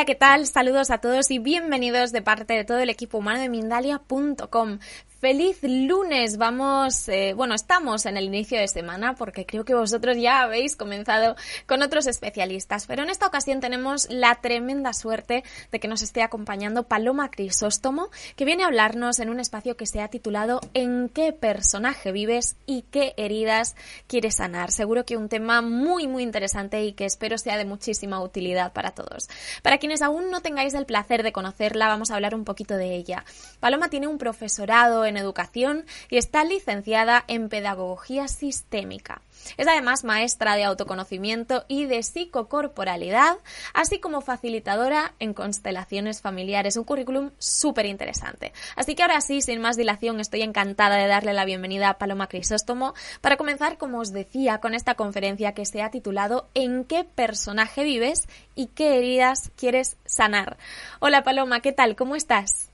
Hola, ¿qué tal? Saludos a todos y bienvenidos de parte de todo el equipo humano de Mindalia.com. Feliz lunes, vamos, eh, bueno, estamos en el inicio de semana porque creo que vosotros ya habéis comenzado con otros especialistas, pero en esta ocasión tenemos la tremenda suerte de que nos esté acompañando Paloma Crisóstomo, que viene a hablarnos en un espacio que se ha titulado ¿En qué personaje vives y qué heridas quieres sanar? Seguro que un tema muy, muy interesante y que espero sea de muchísima utilidad para todos. Para quienes aún no tengáis el placer de conocerla, vamos a hablar un poquito de ella. Paloma tiene un profesorado educación y está licenciada en pedagogía sistémica. Es además maestra de autoconocimiento y de psicocorporalidad, así como facilitadora en constelaciones familiares. Un currículum súper interesante. Así que ahora sí, sin más dilación, estoy encantada de darle la bienvenida a Paloma Crisóstomo para comenzar, como os decía, con esta conferencia que se ha titulado ¿En qué personaje vives y qué heridas quieres sanar? Hola Paloma, ¿qué tal? ¿Cómo estás?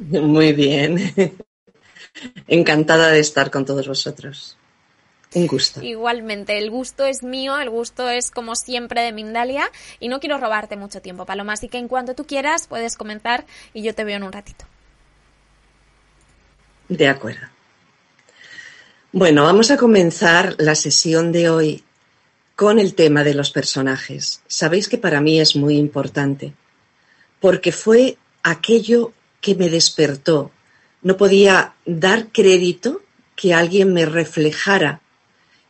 Muy bien. Encantada de estar con todos vosotros. Un gusto. Igualmente, el gusto es mío, el gusto es como siempre de Mindalia y no quiero robarte mucho tiempo, Paloma, así que en cuanto tú quieras puedes comenzar y yo te veo en un ratito. De acuerdo. Bueno, vamos a comenzar la sesión de hoy con el tema de los personajes. Sabéis que para mí es muy importante porque fue aquello que me despertó. No podía dar crédito que alguien me reflejara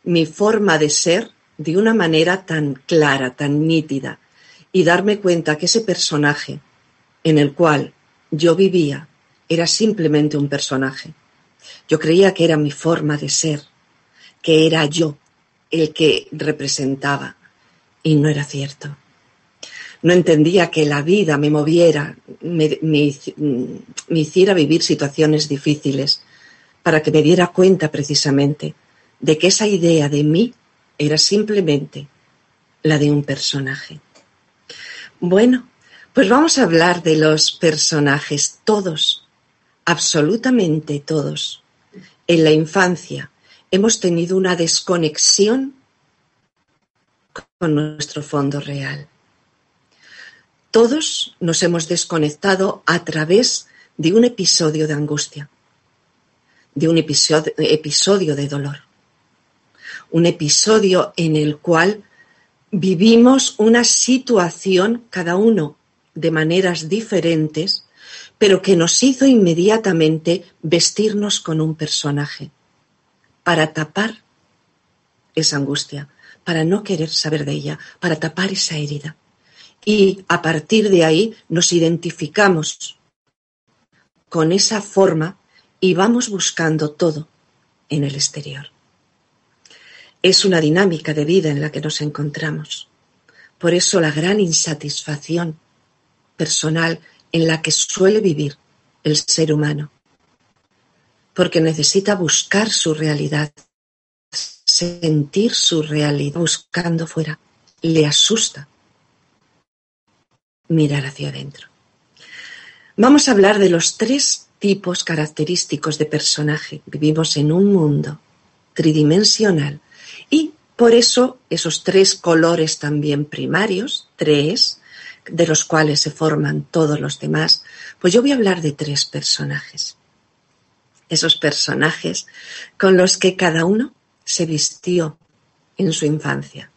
mi forma de ser de una manera tan clara, tan nítida, y darme cuenta que ese personaje en el cual yo vivía era simplemente un personaje. Yo creía que era mi forma de ser, que era yo el que representaba, y no era cierto no entendía que la vida me moviera, me, hiciera vivir situaciones difíciles, para que me diera cuenta precisamente de que esa idea de mí era simplemente la de un personaje. Bueno, pues vamos a hablar de los personajes, todos, absolutamente todos. En la infancia hemos tenido una desconexión con nuestro fondo real. Todos nos hemos desconectado a través de un episodio de angustia, de un episodio, de dolor, un episodio en el cual vivimos una situación, cada uno de maneras diferentes, pero que nos hizo inmediatamente vestirnos con un personaje para tapar esa angustia, para no querer saber de ella, para tapar esa herida y a partir de ahí nos identificamos con esa forma y vamos buscando todo en el exterior. Es una dinámica de vida en la que nos encontramos. Por eso la gran insatisfacción personal en la que suele vivir el ser humano. Porque necesita buscar su realidad, sentir su realidad buscando fuera. Le asusta mirar hacia adentro. Vamos a hablar de los tres tipos característicos de personaje. Vivimos en un mundo tridimensional y por eso esos tres colores también primarios, tres, de los cuales se forman todos los demás, pues yo voy a hablar de tres personajes. Esos personajes con los que cada uno se vistió en su infancia.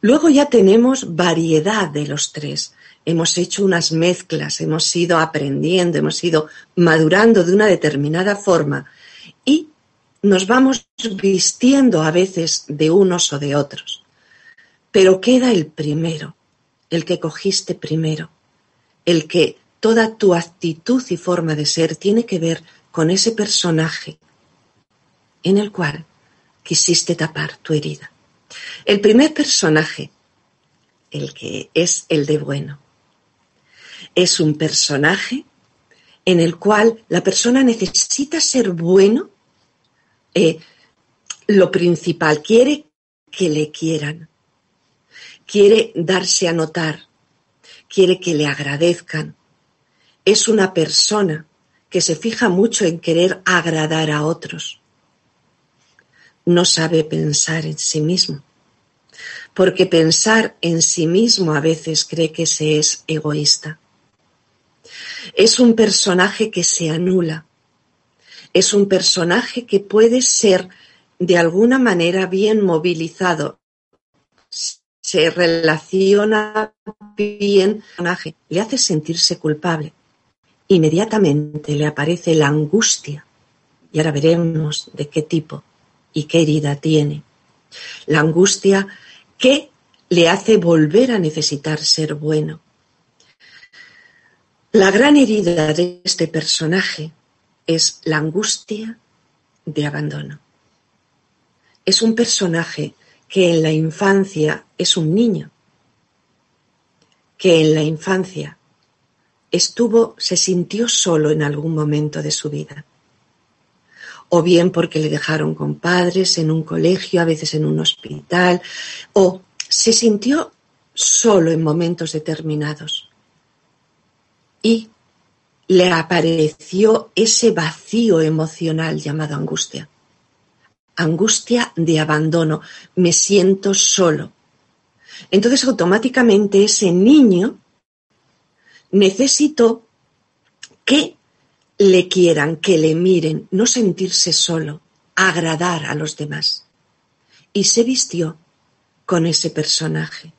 Luego ya tenemos variedad de los tres, hemos hecho unas mezclas, hemos ido aprendiendo, hemos ido madurando de una determinada forma y nos vamos vistiendo a veces de unos o de otros, pero queda el primero, el que cogiste primero, el que toda tu actitud y forma de ser tiene que ver con ese personaje en el cual quisiste tapar tu herida. El primer personaje, el que es el de bueno, es un personaje en el cual la persona necesita ser bueno, eh, lo principal, quiere que le quieran, quiere darse a notar, quiere que le agradezcan. Es una persona que se fija mucho en querer agradar a otros. No sabe pensar en sí mismo, porque pensar en sí mismo a veces cree que se es egoísta. Es un personaje que se anula. Es un personaje que puede ser de alguna manera bien movilizado. Se relaciona bien personaje, le hace sentirse culpable. Inmediatamente le aparece la angustia. Y ahora veremos de qué tipo y qué herida tiene. La angustia que le hace volver a necesitar ser bueno. La gran herida de este personaje es la angustia de abandono. Es un personaje que en la infancia es un niño, que en la infancia estuvo, se sintió solo en algún momento de su vida. O bien porque le dejaron con padres en un colegio, a veces en un hospital, o se sintió solo en momentos determinados y le apareció ese vacío emocional llamado angustia. Angustia de abandono. Me siento solo. Entonces automáticamente ese niño necesitó que le quieran, que le miren, no sentirse solo, agradar a los demás. Y se vistió con ese personaje.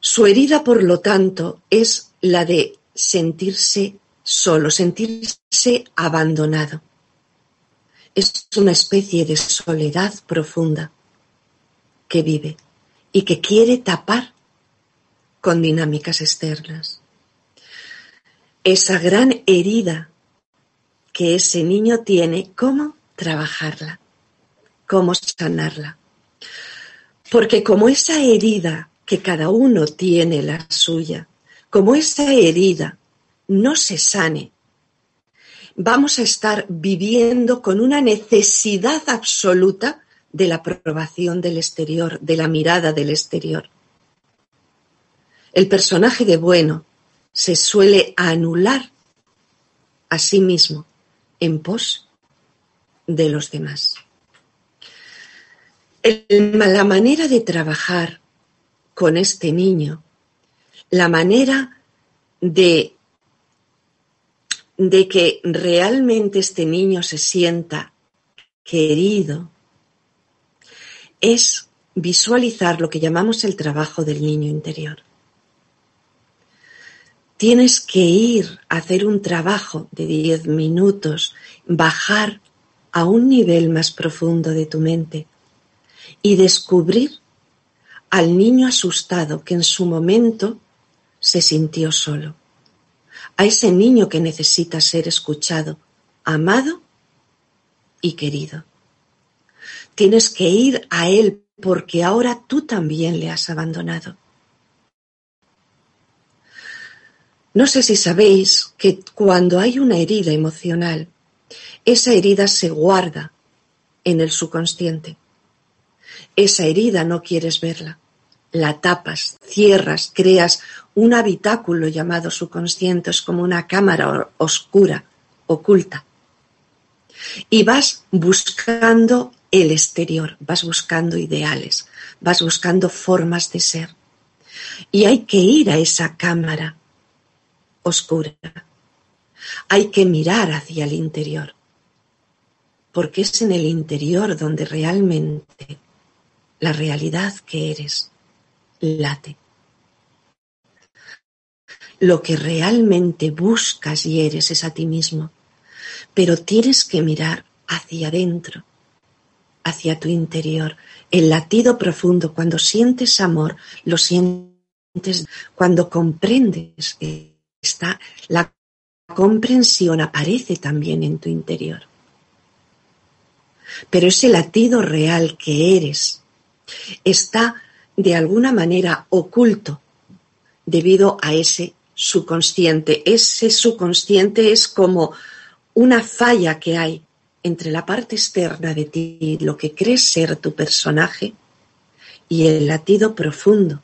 Su herida, por lo tanto, es la de sentirse solo, sentirse abandonado. Es una especie de soledad profunda que vive y que quiere tapar con dinámicas externas. Esa gran herida que ese niño tiene, ¿cómo trabajarla? ¿Cómo sanarla? Porque como esa herida que cada uno tiene la suya, como esa herida no se sane, vamos a estar viviendo con una necesidad absoluta de la aprobación del exterior, de la mirada del exterior. El personaje de bueno se suele anular a sí mismo en pos de los demás. la manera de trabajar con este niño la manera de, de que realmente este niño se sienta querido es visualizar lo que llamamos el trabajo del niño interior. Tienes que ir a hacer un trabajo de 10 minutos, bajar a un nivel más profundo de tu mente y descubrir al niño asustado que en su momento se sintió solo. A ese niño que necesita ser escuchado, amado y querido. Tienes que ir a él porque ahora tú también le has abandonado. No sé si sabéis que cuando hay una herida emocional, esa herida se guarda en el subconsciente. Esa herida no quieres verla la tapas, cierras, creas un habitáculo llamado subconsciente, es como una cámara oscura, oculta. Y vas buscando el exterior, vas buscando ideales, vas buscando formas de ser. Y hay que ir a esa cámara oscura. Hay que mirar hacia el interior, porque es en el interior donde realmente la realidad que eres late. Lo que realmente buscas y eres es a ti mismo, pero tienes que mirar hacia adentro, hacia tu interior. El latido profundo, cuando sientes amor, lo sientes cuando comprendes, está la comprensión aparece también en tu interior. Pero ese latido real que eres está de alguna manera oculto debido a ese subconsciente. Ese subconsciente es como una falla que hay entre la parte externa de ti, lo que crees ser tu personaje, y el latido profundo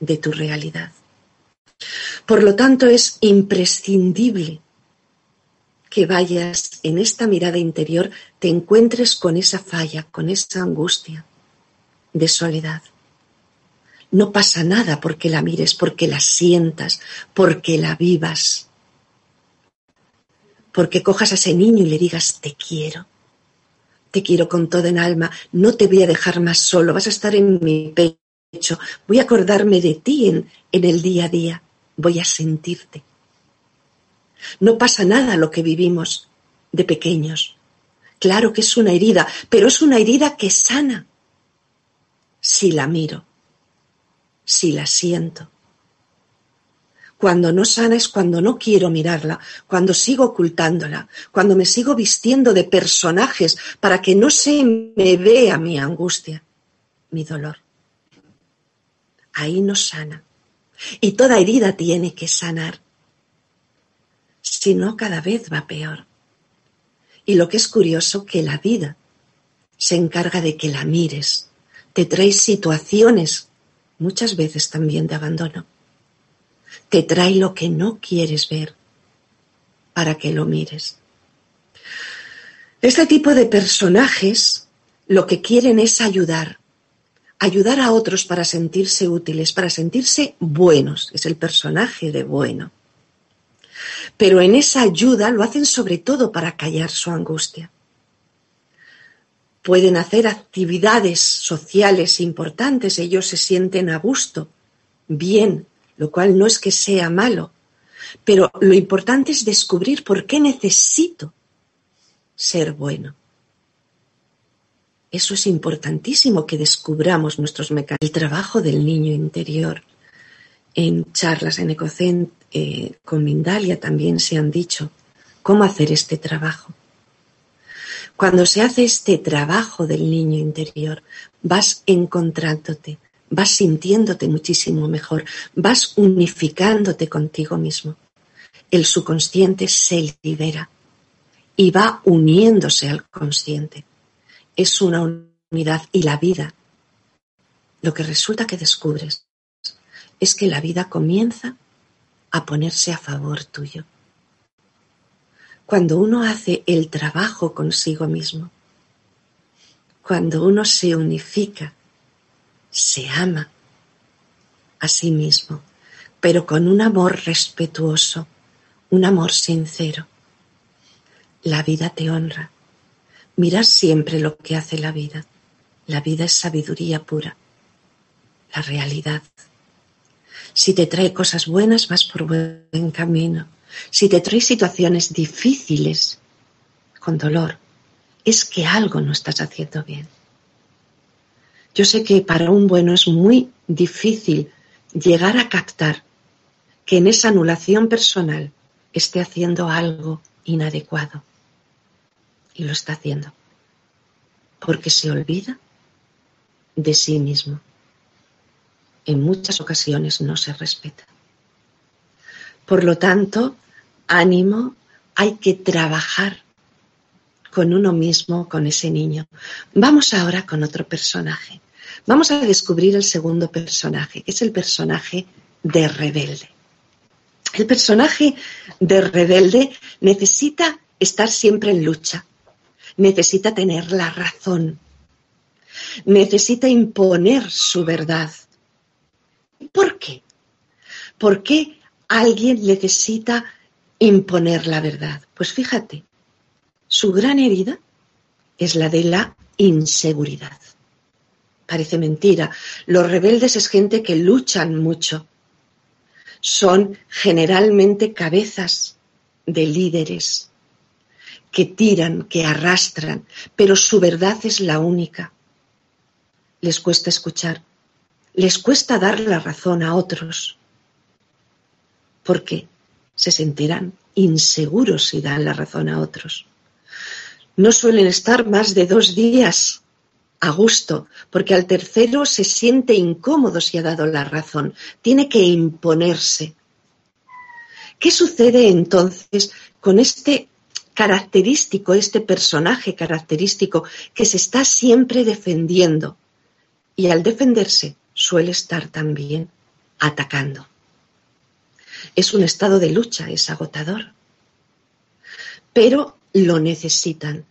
de tu realidad. Por lo tanto, es imprescindible que vayas en esta mirada interior, te encuentres con esa falla, con esa angustia de soledad. No pasa nada porque la mires, porque la sientas, porque la vivas, porque cojas a ese niño y le digas te quiero, te quiero con todo en alma, no te voy a dejar más solo, vas a estar en mi pecho, voy a acordarme de ti en, en el día a día voy a sentirte. No pasa nada lo que vivimos de pequeños. Claro que es una herida, pero es una herida que sana. Si la miro, si la siento. Cuando no sana es cuando no quiero mirarla, cuando sigo ocultándola, cuando me sigo vistiendo de personajes para que no se me vea mi angustia, mi dolor. Ahí no sana. Y toda herida tiene que sanar. Si no, cada vez va peor. Y lo que es curioso, que la vida se encarga de que la mires. Te trae situaciones, muchas veces también de abandono. Te trae lo que no quieres ver para que lo mires. Este tipo de personajes lo que quieren es ayudar, ayudar a otros para sentirse útiles, para sentirse buenos. Es el personaje de bueno. Pero en esa ayuda lo hacen sobre todo para callar su angustia. Pueden hacer actividades sociales importantes, ellos se sienten a gusto, bien, lo cual no es que sea malo, pero lo importante es descubrir por qué necesito ser bueno. Eso es importantísimo que descubramos nuestros mecanismos. El trabajo del niño interior. En charlas en Ecocent eh, con Mindalia también se han dicho cómo hacer este trabajo. Cuando se hace este trabajo del niño interior, vas encontrándote, vas sintiéndote muchísimo mejor, vas unificándote contigo mismo. El subconsciente se libera y va uniéndose al consciente es una unidad y la vida, lo que resulta que descubres es que la vida comienza a ponerse a favor tuyo. Cuando uno hace el trabajo consigo mismo, cuando uno se unifica, se ama a sí mismo, pero con un amor respetuoso, un amor sincero, la vida te honra Mira siempre lo que hace la vida. La vida es sabiduría pura, la realidad. Si te trae cosas buenas, vas por buen camino. Si te trae situaciones difíciles, con dolor, es que algo no estás haciendo bien. Yo sé que para un bueno es muy difícil llegar a captar que en esa anulación personal esté haciendo algo inadecuado y lo está haciendo. Porque se olvida de sí mismo. En muchas ocasiones no se respeta. Por lo tanto, ánimo, hay que trabajar con uno mismo, con ese niño. Vamos ahora con otro personaje. Vamos a descubrir el segundo personaje, que es el personaje de rebelde. El personaje de rebelde necesita estar siempre en lucha, necesita tener la razón, necesita imponer su verdad. ¿Por qué? ¿Por qué alguien necesita imponer la verdad? Pues fíjate, su gran herida es la de la inseguridad. Parece mentira. Los rebeldes es gente que luchan mucho. Son generalmente cabezas de líderes, que tiran, que arrastran, pero su verdad es la única. Les cuesta escuchar, les cuesta dar la razón a otros, porque se sentirán inseguros si dan la razón a otros. No suelen estar más de dos días a gusto, porque al tercero se siente incómodo si ha dado la razón, tiene que imponerse. ¿Qué sucede entonces con este característico, este personaje característico que se está siempre defendiendo y al defenderse suele estar también atacando. Es un estado de lucha, es agotador, pero lo necesitan.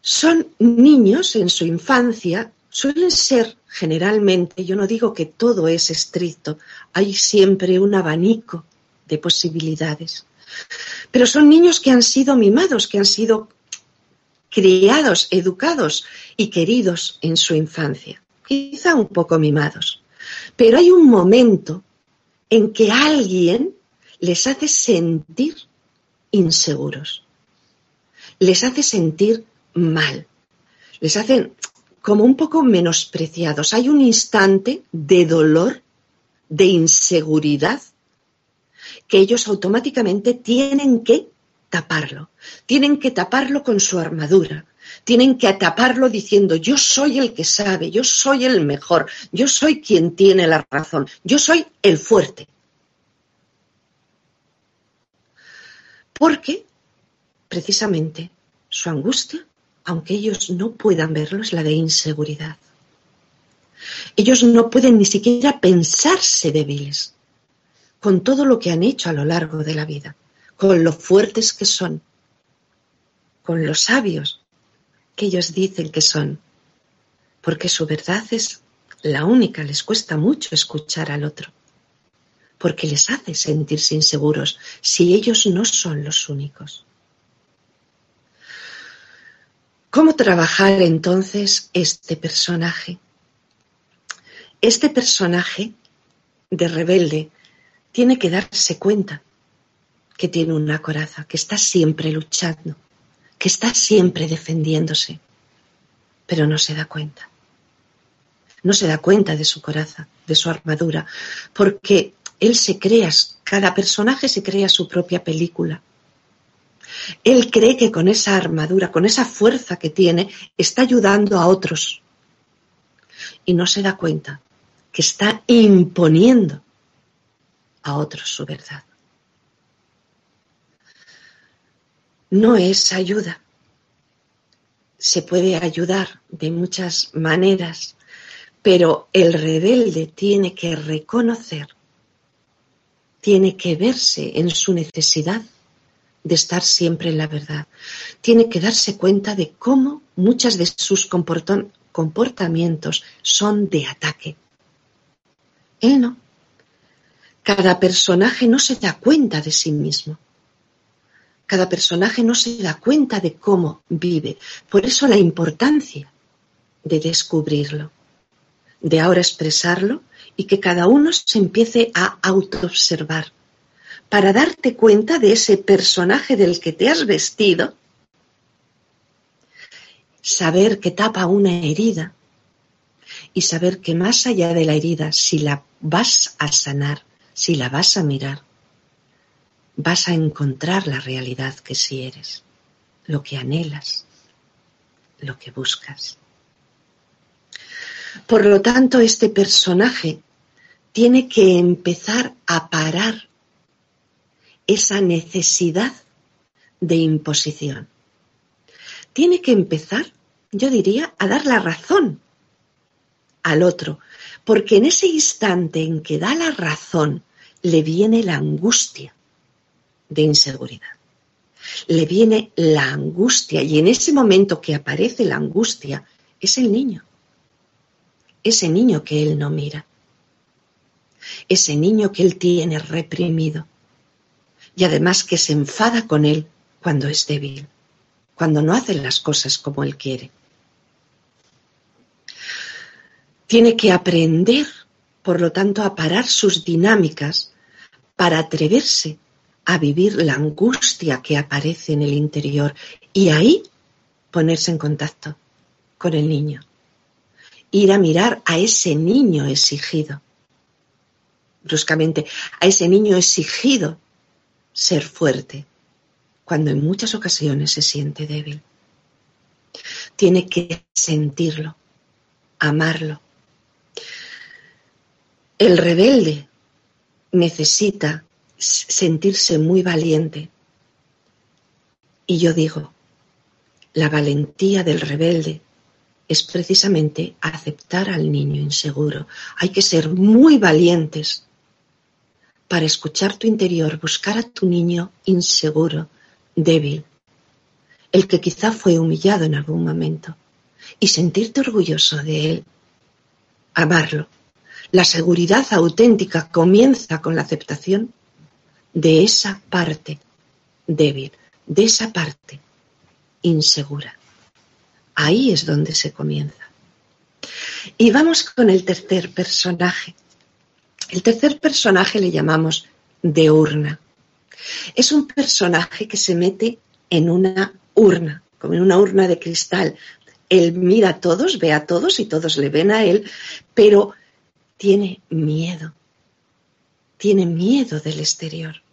Son niños en su infancia, suelen ser generalmente, yo no digo que todo es estricto, hay siempre un abanico de posibilidades pero son niños que han sido mimados, que han sido criados, educados y queridos en su infancia, quizá un poco mimados. Pero hay un momento en que alguien les hace sentir inseguros, les hace sentir mal, les hacen como un poco menospreciados. Hay un instante de dolor, de inseguridad que ellos automáticamente tienen que taparlo, tienen que taparlo con su armadura, tienen que taparlo diciendo yo soy el que sabe, yo soy el mejor, yo soy quien tiene la razón, yo soy el fuerte. Porque precisamente su angustia, aunque ellos no puedan verlo, es la de inseguridad. Ellos no pueden ni siquiera pensarse débiles con todo lo que han hecho a lo largo de la vida, con lo fuertes que son, con los sabios que ellos dicen que son, porque su verdad es la única, les cuesta mucho escuchar al otro, porque les hace sentirse inseguros si ellos no son los únicos. ¿Cómo trabajar entonces este personaje? Este personaje de rebelde tiene que darse cuenta que tiene una coraza, que está siempre luchando, que está siempre defendiéndose, pero no se da cuenta. No se da cuenta de su coraza, de su armadura, porque él se crea, cada personaje se crea su propia película. Él cree que con esa armadura, con esa fuerza que tiene, está ayudando a otros. Y no se da cuenta que está imponiendo a otros su verdad. No es ayuda. Se puede ayudar de muchas maneras, pero el rebelde tiene que reconocer, tiene que verse en su necesidad de estar siempre en la verdad. Tiene que darse cuenta de cómo muchas de sus comportamientos son de ataque. Él no. Cada personaje no se da cuenta de sí mismo. Cada personaje no se da cuenta de cómo vive. Por eso la importancia de descubrirlo, de ahora expresarlo y que cada uno se empiece a autoobservar para darte cuenta de ese personaje del que te has vestido, saber que tapa una herida y saber que más allá de la herida, si la vas a sanar, si la vas a mirar, vas a encontrar la realidad que sí eres, lo que anhelas, lo que buscas. Por lo tanto, este personaje tiene que empezar a parar esa necesidad de imposición. Tiene que empezar, yo diría, a dar la razón al otro, porque en ese instante en que da la razón, le viene la angustia de inseguridad. Le viene la angustia y en ese momento que aparece la angustia es el niño. Ese niño que él no mira. Ese niño que él tiene reprimido. Y además que se enfada con él cuando es débil, cuando no hace las cosas como él quiere tiene que aprender, por lo tanto, a parar sus dinámicas para atreverse a vivir la angustia que aparece en el interior y ahí ponerse en contacto con el niño. Ir a mirar a ese niño exigido, bruscamente, a ese niño exigido ser fuerte, cuando en muchas ocasiones se siente débil. Tiene que sentirlo, amarlo. El rebelde necesita sentirse muy valiente. Y yo digo, la valentía del rebelde es precisamente aceptar al niño inseguro. Hay que ser muy valientes para escuchar tu interior, buscar a tu niño inseguro, débil, el que quizá fue humillado en algún momento, y sentirte orgulloso de él, amarlo. La seguridad auténtica comienza con la aceptación de esa parte débil, de esa parte insegura. Ahí es donde se comienza. Y vamos con el tercer personaje. El tercer personaje le llamamos de urna. Es un personaje que se mete en una urna, como en una urna de cristal. Él mira a todos, ve a todos y todos le ven a él, pero tiene miedo. Tiene miedo del exterior.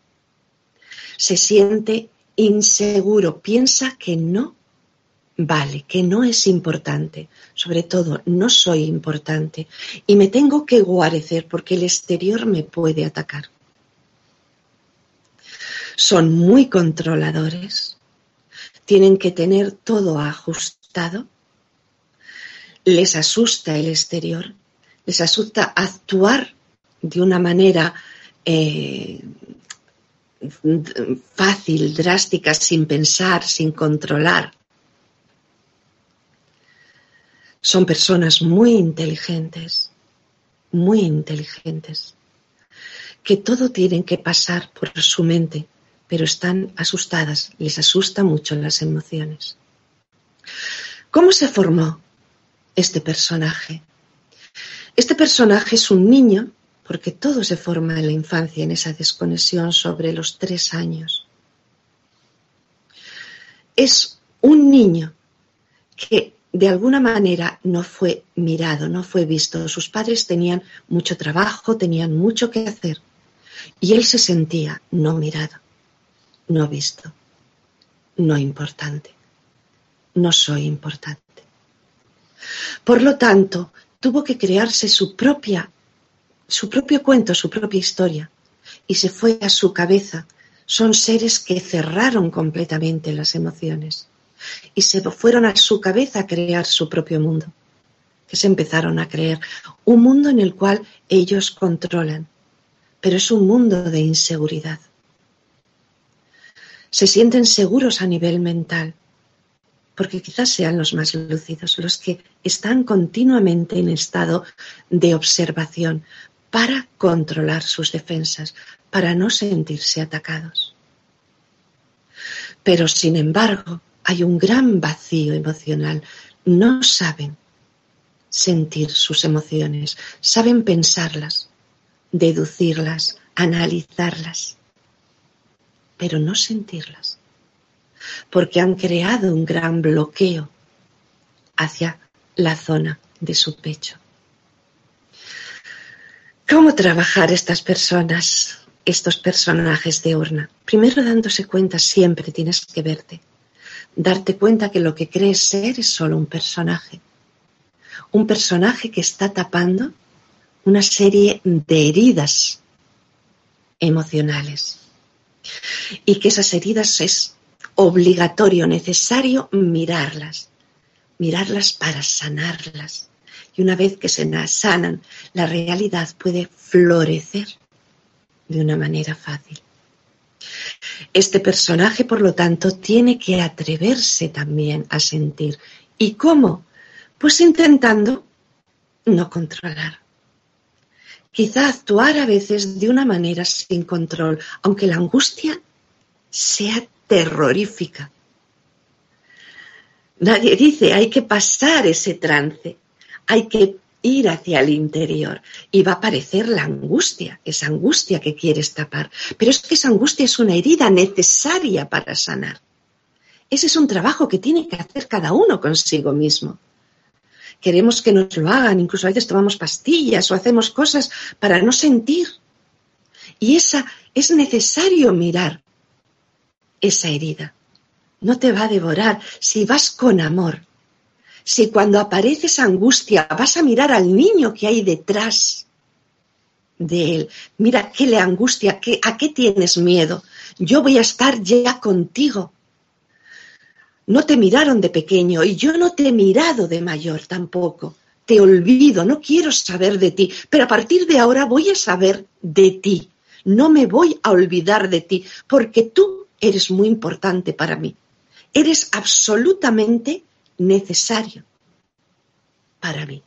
Se siente inseguro, piensa que no vale, que no es importante. Sobre todo, no soy importante y me tengo que guarecer porque el exterior me puede atacar son muy controladores, tienen que tener todo ajustado, les asusta el exterior, les asusta actuar de una manera eh, fácil, drástica, sin pensar, sin controlar. Son personas muy inteligentes, muy inteligentes, que todo tienen que pasar por su mente pero están asustadas, les asusta mucho las emociones. ¿Cómo se formó este personaje? Este personaje es un niño, porque todo se forma en la infancia, en esa desconexión sobre los tres años. Es un niño que de alguna manera no fue mirado, no fue visto. Sus padres tenían mucho trabajo, tenían mucho que hacer y él se sentía no mirado no visto, no importante, no soy importante. Por lo tanto, tuvo que crearse su propia, su propio cuento, su propia historia, y se fue a su cabeza. Son seres que cerraron completamente las emociones y se fueron a su cabeza a crear su propio mundo, que se empezaron a creer un mundo en el cual ellos controlan, pero es un mundo de inseguridad se sienten seguros a nivel mental, porque quizás sean los más lúcidos, los que están continuamente en estado de observación para controlar sus defensas, para no sentirse atacados. Pero, sin embargo, hay un gran vacío emocional. No saben sentir sus emociones, saben pensarlas, deducirlas, analizarlas pero no sentirlas, porque han creado un gran bloqueo hacia la zona de su pecho. ¿Cómo trabajar estas personas, estos personajes de urna? Primero dándose cuenta, siempre tienes que verte, darte cuenta que lo que crees ser es solo un personaje, un personaje que está tapando una serie de heridas emocionales y que esas heridas es obligatorio, necesario mirarlas, mirarlas para sanarlas. Y una vez que se sanan, la realidad puede florecer de una manera fácil. Este personaje, por lo tanto, tiene que atreverse también a sentir. ¿Y cómo? Pues intentando no controlar. Quizá actuar a veces de una manera sin control, aunque la angustia sea terrorífica. Nadie dice, hay que pasar ese trance, hay que ir hacia el interior y va a aparecer la angustia, esa angustia que quieres tapar. Pero es que esa angustia es una herida necesaria para sanar. Ese es un trabajo que tiene que hacer cada uno consigo mismo. Queremos que nos lo hagan, incluso a veces tomamos pastillas o hacemos cosas para no sentir. Y esa es necesario mirar esa herida. No te va a devorar si vas con amor si cuando aparece esa angustia vas a mirar al niño que hay detrás de él, mira qué le angustia, qué, a qué tienes miedo, yo voy a estar ya contigo. No te miraron de pequeño y yo no te he mirado de mayor tampoco. Te olvido, no quiero saber de ti, pero a partir de ahora voy a saber de ti. No me voy a olvidar de ti, porque tú eres muy importante para mí. Eres absolutamente necesario para mí.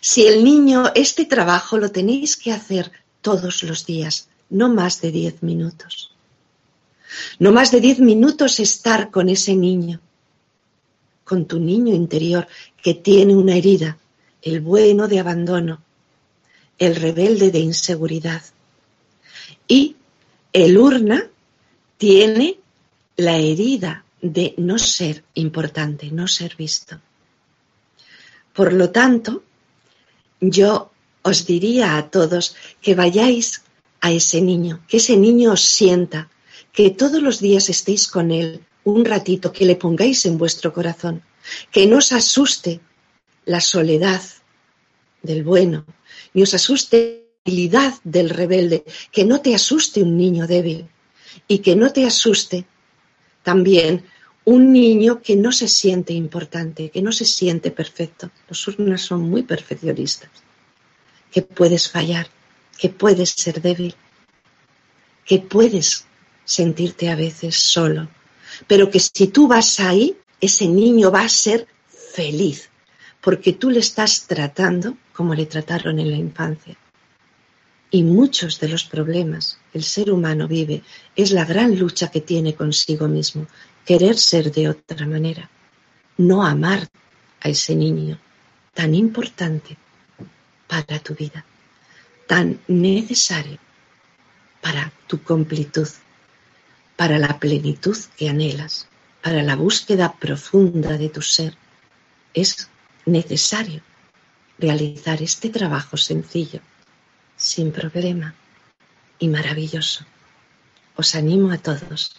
Si el niño, este trabajo lo tenéis que hacer todos los días, no más de diez minutos. No más de diez minutos estar con ese niño, con tu niño interior que tiene una herida, el bueno de abandono, el rebelde de inseguridad. Y el urna tiene la herida de no ser importante, no ser visto. Por lo tanto, yo os diría a todos que vayáis a ese niño, que ese niño os sienta, que todos los días estéis con él un ratito, que le pongáis en vuestro corazón, que no os asuste la soledad del bueno, ni os asuste la debilidad del rebelde, que no te asuste un niño débil y que no te asuste también un niño que no se siente importante, que no se siente perfecto. Los urnas son muy perfeccionistas. Que puedes fallar, que puedes ser débil, que puedes sentirte a veces solo, pero que si tú vas ahí, ese niño va a ser feliz, porque tú le estás tratando como le trataron en la infancia. Y muchos de los problemas que el ser humano vive es la gran lucha que tiene consigo mismo, querer ser de otra manera, no amar a ese niño tan importante para tu vida, tan necesario para tu completud, para la plenitud que anhelas, para la búsqueda profunda de tu ser. Es necesario realizar este trabajo sencillo, sin problema y maravilloso. Os animo a todos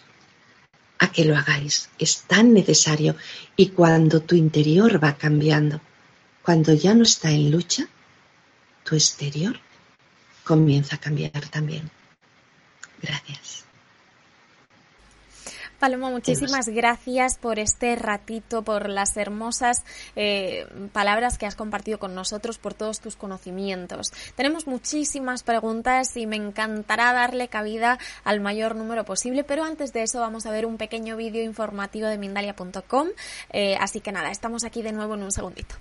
a que lo hagáis. Es tan necesario. Y cuando tu interior va cambiando, cuando ya no está en lucha, tu exterior comienza a cambiar también. Gracias. Paloma, muchísimas gracias por este ratito, por las hermosas eh, palabras que has compartido con nosotros, por todos tus conocimientos. Tenemos muchísimas preguntas y me encantará darle cabida al mayor número posible, pero antes de eso vamos a ver un pequeño vídeo informativo de Mindalia.com. Eh, así que nada, estamos aquí de nuevo en un segundito.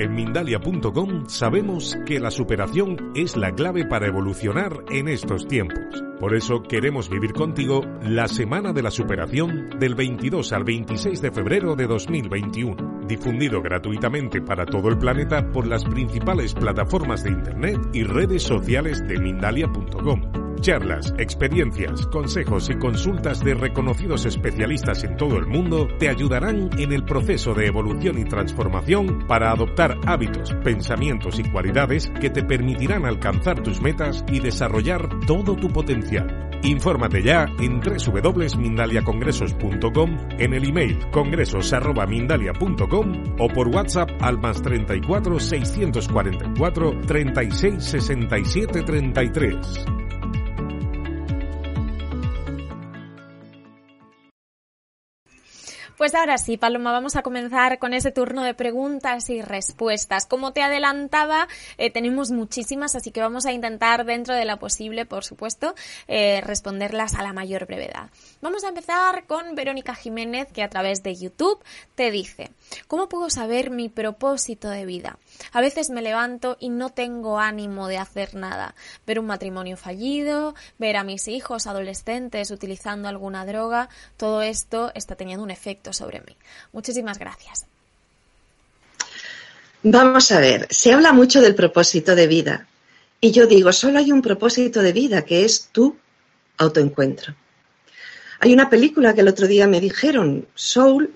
En Mindalia.com sabemos que la superación es la clave para evolucionar en estos tiempos. Por eso queremos vivir contigo la Semana de la Superación del 22 al 26 de febrero de 2021, difundido gratuitamente para todo el planeta por las principales plataformas de Internet y redes sociales de Mindalia.com. Charlas, experiencias, consejos y consultas de reconocidos especialistas en todo el mundo te ayudarán en el proceso de evolución y transformación para adoptar hábitos, pensamientos y cualidades que te permitirán alcanzar tus metas y desarrollar todo tu potencial. Infórmate ya en www.mindaliacongresos.com, en el email congresos.mindalia.com o por WhatsApp al más 34 644 36 67 33. Pues ahora sí, Paloma, vamos a comenzar con ese turno de preguntas y respuestas. Como te adelantaba, eh, tenemos muchísimas, así que vamos a intentar, dentro de lo posible, por supuesto, eh, responderlas a la mayor brevedad. Vamos a empezar con Verónica Jiménez, que a través de YouTube te dice, ¿cómo puedo saber mi propósito de vida? A veces me levanto y no tengo ánimo de hacer nada. Ver un matrimonio fallido, ver a mis hijos adolescentes utilizando alguna droga, todo esto está teniendo un efecto sobre mí. Muchísimas gracias. Vamos a ver, se habla mucho del propósito de vida y yo digo, solo hay un propósito de vida que es tu autoencuentro. Hay una película que el otro día me dijeron, Soul,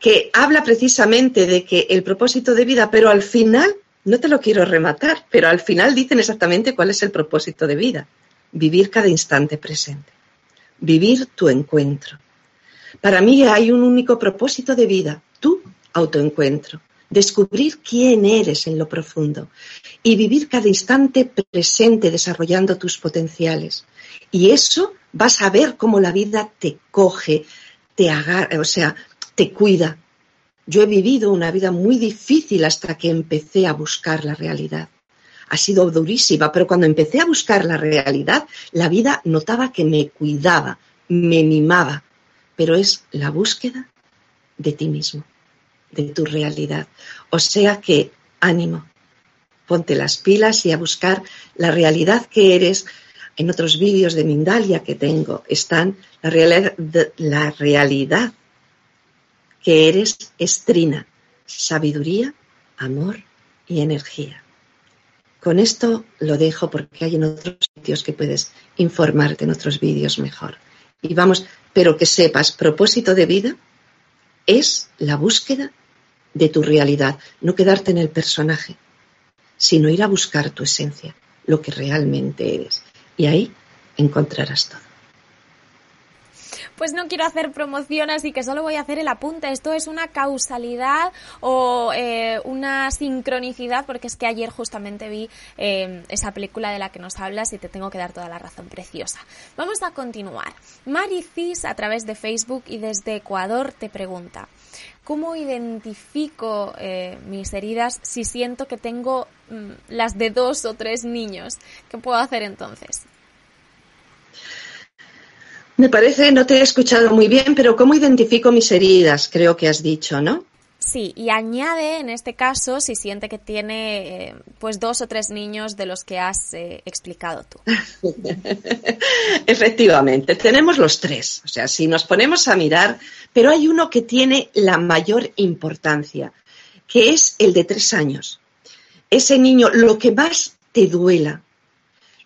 que habla precisamente de que el propósito de vida, pero al final, no te lo quiero rematar, pero al final dicen exactamente cuál es el propósito de vida. Vivir cada instante presente. Vivir tu encuentro. Para mí hay un único propósito de vida, tu autoencuentro. Descubrir quién eres en lo profundo y vivir cada instante presente desarrollando tus potenciales. Y eso vas a ver cómo la vida te coge, te agarra, o sea, te cuida. Yo he vivido una vida muy difícil hasta que empecé a buscar la realidad. Ha sido durísima, pero cuando empecé a buscar la realidad, la vida notaba que me cuidaba, me mimaba, pero es la búsqueda de ti mismo, de tu realidad. O sea que ánimo, ponte las pilas y a buscar la realidad que eres. En otros vídeos de Mindalia que tengo están la realidad, la realidad que eres estrina, sabiduría, amor y energía. Con esto lo dejo porque hay en otros sitios que puedes informarte en otros vídeos mejor. Y vamos, pero que sepas, propósito de vida es la búsqueda de tu realidad, no quedarte en el personaje, sino ir a buscar tu esencia, lo que realmente eres. Y ahí encontrarás todo pues no quiero hacer promoción, así que solo voy a hacer el apunte. Esto es una causalidad o eh, una sincronicidad, porque es que ayer justamente vi eh, esa película de la que nos hablas y te tengo que dar toda la razón preciosa. Vamos a continuar. Maricis, a través de Facebook y desde Ecuador, te pregunta. ¿Cómo identifico eh, mis heridas si siento que tengo mm, las de dos o tres niños? ¿Qué puedo hacer entonces? Me parece, no te he escuchado muy bien, pero ¿cómo identifico mis heridas? Creo que has dicho, ¿no? Sí, y añade en este caso si siente que tiene eh, pues dos o tres niños de los que has eh, explicado tú. Efectivamente, tenemos los tres. O sea, si nos ponemos a mirar, pero hay uno que tiene la mayor importancia, que es el de tres años. Ese niño, lo que más te duela,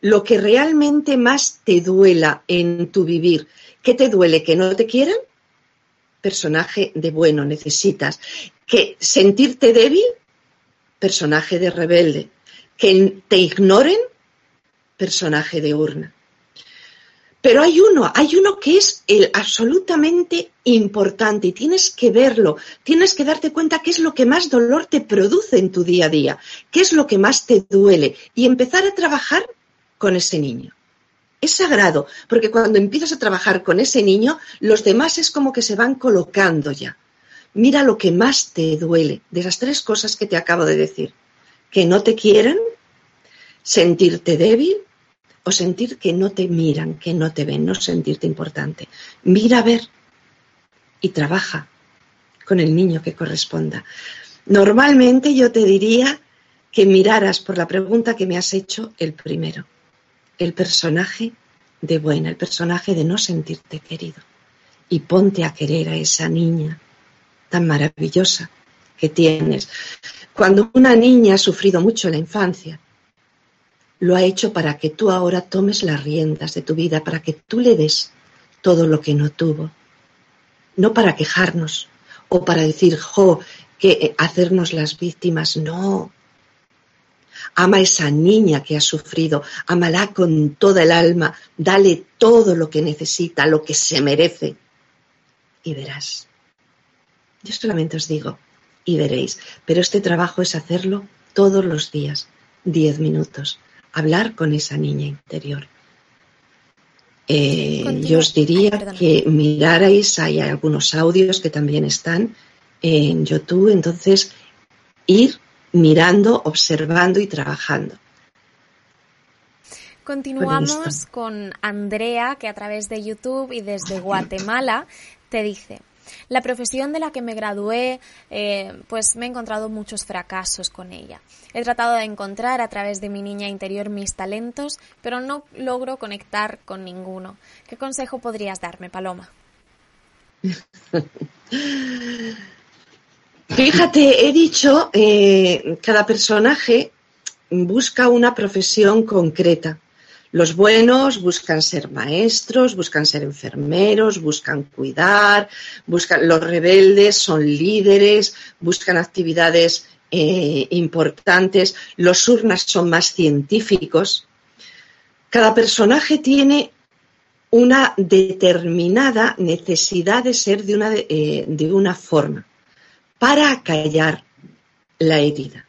lo que realmente más te duela en tu vivir. ¿Qué te duele? ¿Que no te quieran? Personaje de bueno, necesitas. ¿Que sentirte débil? Personaje de rebelde. ¿Que te ignoren? Personaje de urna. Pero hay uno, hay uno que es el absolutamente importante y tienes que verlo, tienes que darte cuenta qué es lo que más dolor te produce en tu día a día, qué es lo que más te duele y empezar a trabajar con ese niño. Es sagrado, porque cuando empiezas a trabajar con ese niño, los demás es como que se van colocando ya. Mira lo que más te duele de esas tres cosas que te acabo de decir. Que no te quieran, sentirte débil o sentir que no te miran, que no te ven, no sentirte importante. Mira a ver y trabaja con el niño que corresponda. Normalmente yo te diría que miraras por la pregunta que me has hecho el primero el personaje de buena, el personaje de no sentirte querido. Y ponte a querer a esa niña tan maravillosa que tienes. Cuando una niña ha sufrido mucho en la infancia, lo ha hecho para que tú ahora tomes las riendas de tu vida, para que tú le des todo lo que no tuvo. No para quejarnos o para decir, jo, que hacernos las víctimas, no. Ama a esa niña que ha sufrido, ámala con toda el alma, dale todo lo que necesita, lo que se merece. Y verás. Yo solamente os digo, y veréis, pero este trabajo es hacerlo todos los días, diez minutos, hablar con esa niña interior. Eh, yo os diría que mirarais, hay algunos audios que también están en YouTube, entonces ir mirando, observando y trabajando. Continuamos con Andrea, que a través de YouTube y desde Guatemala te dice, la profesión de la que me gradué, eh, pues me he encontrado muchos fracasos con ella. He tratado de encontrar a través de mi niña interior mis talentos, pero no logro conectar con ninguno. ¿Qué consejo podrías darme, Paloma? Fíjate, he dicho, eh, cada personaje busca una profesión concreta. Los buenos buscan ser maestros, buscan ser enfermeros, buscan cuidar, buscan los rebeldes son líderes, buscan actividades eh, importantes. Los urnas son más científicos. Cada personaje tiene una determinada necesidad de ser de una, eh, de una forma para acallar la herida.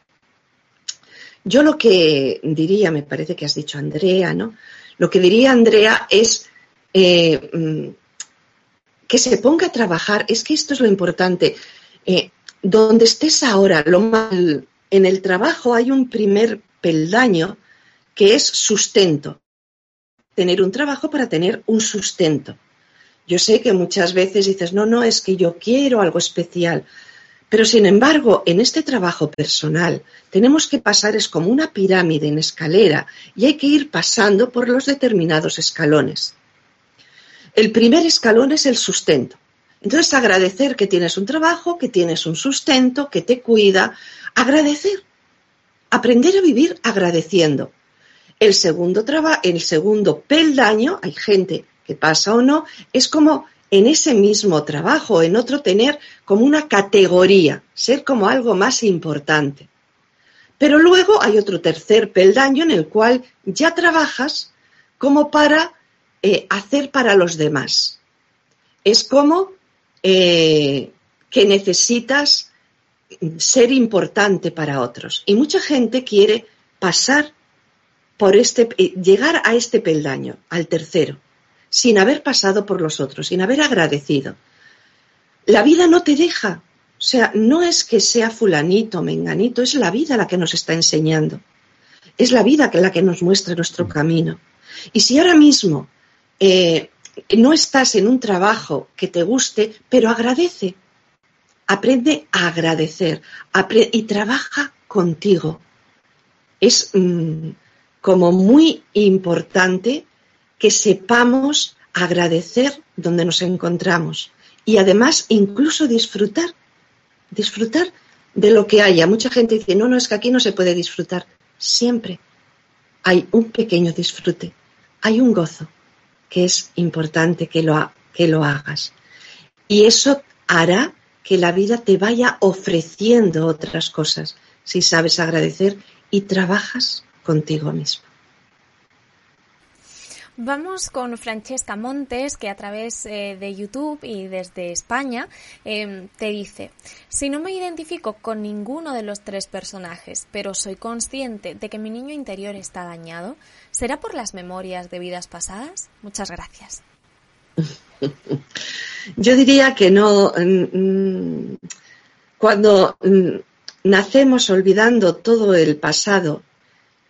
Yo lo que diría, me parece que has dicho Andrea, ¿no? Lo que diría Andrea es eh, mm, que se ponga a trabajar, es que esto es lo importante. Eh, donde estés ahora, lo mal, en el trabajo hay un primer peldaño que es sustento. Tener un trabajo para tener un sustento. Yo sé que muchas veces dices, no, no, es que yo quiero algo especial. Pero sin embargo, en este trabajo personal tenemos que pasar, es como una pirámide en escalera y hay que ir pasando por los determinados escalones. El primer escalón es el sustento. Entonces, agradecer que tienes un trabajo, que tienes un sustento, que te cuida. Agradecer. Aprender a vivir agradeciendo. El segundo, el segundo peldaño, hay gente que pasa o no, es como en ese mismo trabajo, en otro tener como una categoría, ser como algo más importante. Pero luego hay otro tercer peldaño en el cual ya trabajas como para eh, hacer para los demás. Es como eh, que necesitas ser importante para otros. Y mucha gente quiere pasar por este, eh, llegar a este peldaño, al tercero sin haber pasado por los otros, sin haber agradecido. La vida no te deja. O sea, no es que sea fulanito, menganito, es la vida la que nos está enseñando. Es la vida la que nos muestra nuestro camino. Y si ahora mismo eh, no estás en un trabajo que te guste, pero agradece. Aprende a agradecer y trabaja contigo. Es mm, como muy importante que sepamos agradecer donde nos encontramos y además incluso disfrutar, disfrutar de lo que haya. Mucha gente dice, no, no, es que aquí no se puede disfrutar. Siempre hay un pequeño disfrute, hay un gozo que es importante que lo, que lo hagas. Y eso hará que la vida te vaya ofreciendo otras cosas si sabes agradecer y trabajas contigo mismo. Vamos con Francesca Montes, que a través eh, de YouTube y desde España em, te dice, si no me identifico con ninguno de los tres personajes, pero soy consciente de que mi niño interior está dañado, ¿será por las memorias de vidas pasadas? Muchas gracias. Yo diría que no. Mm, mm, cuando mm, nacemos olvidando todo el pasado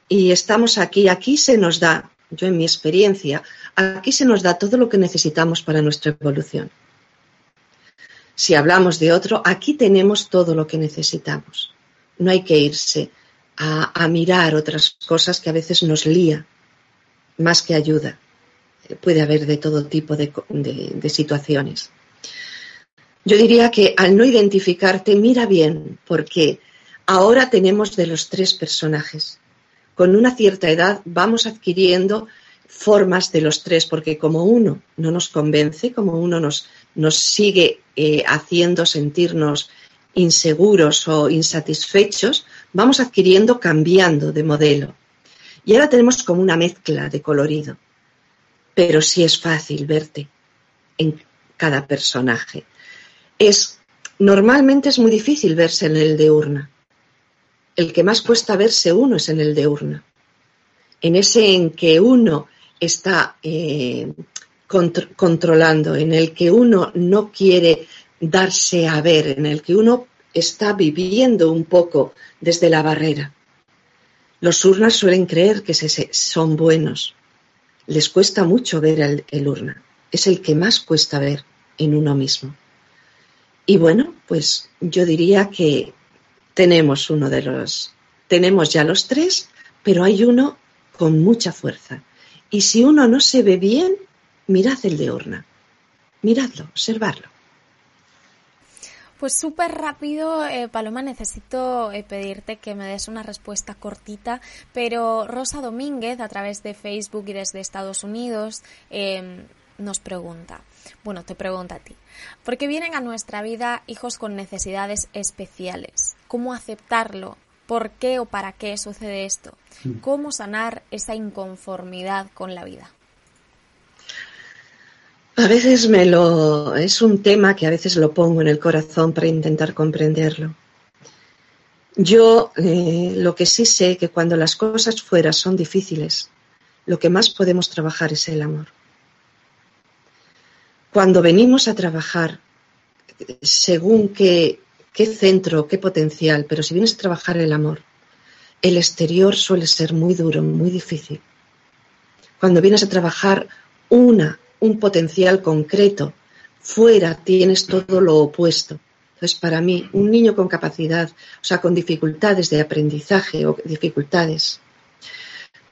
y estamos aquí, aquí se nos da yo en mi experiencia, aquí se nos da todo lo que necesitamos para nuestra evolución. Si hablamos de otro, aquí tenemos todo lo que necesitamos. No hay que irse a, mirar otras cosas que a veces nos lía, más que ayuda. Puede haber de todo tipo de, de situaciones. Yo diría que al no identificarte, mira bien, porque ahora tenemos de los tres personajes con una cierta edad vamos adquiriendo formas de los tres, porque como uno no nos convence, como uno nos, nos sigue eh, haciendo sentirnos inseguros o insatisfechos, vamos adquiriendo, cambiando de modelo. Y ahora tenemos como una mezcla de colorido. Pero sí es fácil verte en cada personaje. Es, normalmente es muy difícil verse en el de urna el que más cuesta verse uno es en el de urna. En ese en que uno está eh, controlando, en el que uno no quiere darse a ver, en el que uno está viviendo un poco desde la barrera. Los urnas suelen creer que son buenos. Les cuesta mucho ver el urna. Es el que más cuesta ver en uno mismo. Y bueno, pues yo diría que tenemos uno de los, tenemos ya los tres, pero hay uno con mucha fuerza. Y si uno no se ve bien, mirad el de urna. Miradlo, observarlo. Pues súper rápido, eh, Paloma, necesito eh, pedirte que me des una respuesta cortita, pero Rosa Domínguez, a través de Facebook y desde Estados Unidos, em, nos pregunta, bueno, te pregunta a ti, ¿por qué vienen a nuestra vida hijos con necesidades especiales? ¿Cómo aceptarlo? ¿Por qué o para qué sucede esto? Hmm. ¿Cómo sanar esa inconformidad con la vida? A veces me lo es un tema que a veces lo pongo en el corazón para intentar comprenderlo. Yo eh, lo que sí sé que cuando las cosas fuera son difíciles, lo que más podemos trabajar es el amor. Cuando venimos a trabajar, según qué, qué centro, qué potencial, pero si vienes a trabajar el amor, el exterior suele ser muy duro, muy difícil. Cuando vienes a trabajar una un potencial concreto. Fuera tienes todo lo opuesto. Entonces, para mí, un niño con capacidad, o sea, con dificultades de aprendizaje o dificultades,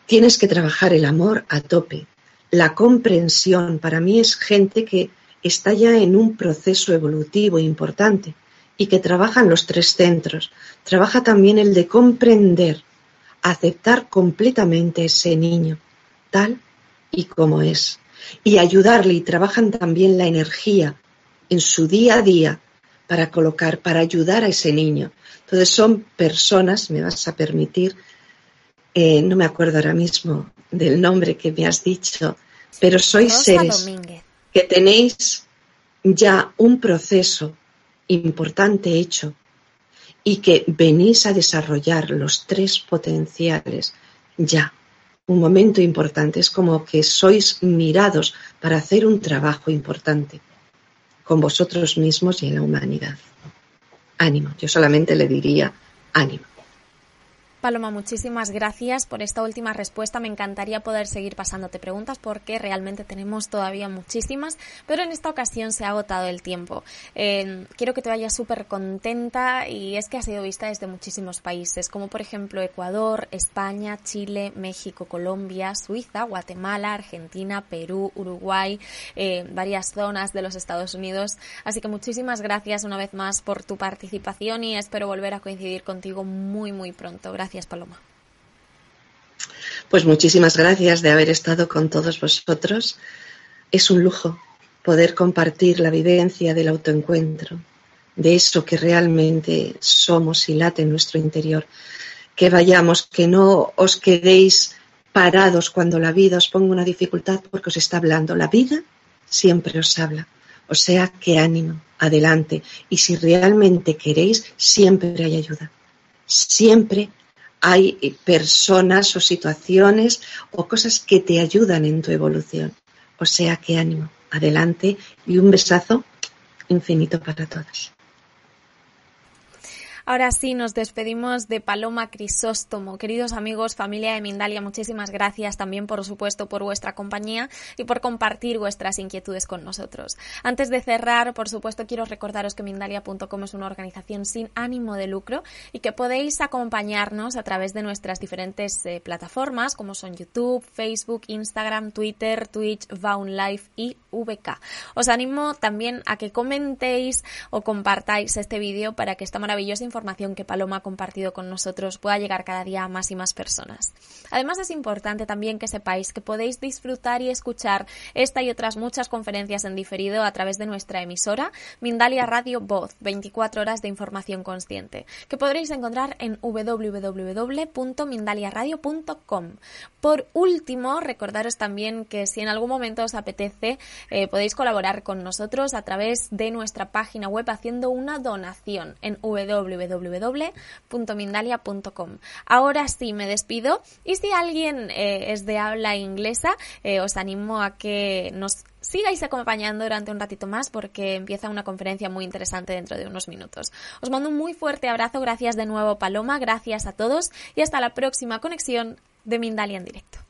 tienes que trabajar el amor a tope. La comprensión, para mí, es gente que está ya en un proceso evolutivo importante y que trabaja en los tres centros. Trabaja también el de comprender, aceptar completamente ese niño, tal y como es y ayudarle y trabajan también la energía en su día a día para colocar, para ayudar a ese niño. Entonces son personas, me vas a permitir, eh, no me acuerdo ahora mismo del nombre que me has dicho, pero sois seres que tenéis ya un proceso importante hecho y que venís a desarrollar los tres potenciales ya. Un momento importante, es como que sois mirados para hacer un trabajo importante con vosotros mismos y en la humanidad. Ánimo, yo solamente le diría ánimo. Paloma, muchísimas gracias por esta última respuesta. Me encantaría poder seguir pasándote preguntas porque realmente tenemos todavía muchísimas, pero en esta ocasión se ha agotado el tiempo. Eh, quiero que te vayas súper contenta y es que ha sido vista desde muchísimos países, como por ejemplo Ecuador, España, Chile, México, Colombia, Suiza, Guatemala, Argentina, Perú, Uruguay, eh, varias zonas de los Estados Unidos. Así que muchísimas gracias una vez más por tu participación y espero volver a coincidir contigo muy, muy pronto. Gracias. Gracias, Paloma. Pues muchísimas gracias de haber estado con todos vosotros. Es un lujo poder compartir la vivencia del autoencuentro, de eso que realmente somos y late en nuestro interior. Que vayamos, que no os quedéis parados cuando la vida os ponga una dificultad porque os está hablando. La vida siempre os habla. O sea, que ánimo, adelante. Y si realmente queréis, siempre hay ayuda. Siempre hay personas o situaciones o cosas que te ayudan en tu evolución. O sea que ánimo, adelante y un besazo infinito para todas. Ahora sí, nos despedimos de Paloma Crisóstomo. Queridos amigos, familia de Mindalia, muchísimas gracias también, por supuesto, por vuestra compañía y por compartir vuestras inquietudes con nosotros. Antes de cerrar, por supuesto, quiero recordaros que Mindalia.com es una organización sin ánimo de lucro y que podéis acompañarnos a través de nuestras diferentes eh, plataformas, como son YouTube, Facebook, Instagram, Twitter, Twitch, Vaun Live y VK. Os animo también a que comentéis o compartáis este vídeo para que esta maravillosa información que Paloma ha compartido con nosotros pueda llegar cada día a más y más personas. Además es importante también que sepáis que podéis disfrutar y escuchar esta y otras muchas conferencias en diferido a través de nuestra emisora Mindalia Radio Voz, 24 horas de información consciente, que podréis encontrar en www.mindaliaradio.com. Por último, recordaros también que si en algún momento os apetece, eh, podéis colaborar con nosotros a través de nuestra página web haciendo una donación en www www.mindalia.com. Ahora sí, me despido y si alguien eh, es de habla inglesa, eh, os animo a que nos sigáis acompañando durante un ratito más porque empieza una conferencia muy interesante dentro de unos minutos. Os mando un muy fuerte abrazo, gracias de nuevo Paloma, gracias a todos y hasta la próxima conexión de Mindalia en directo.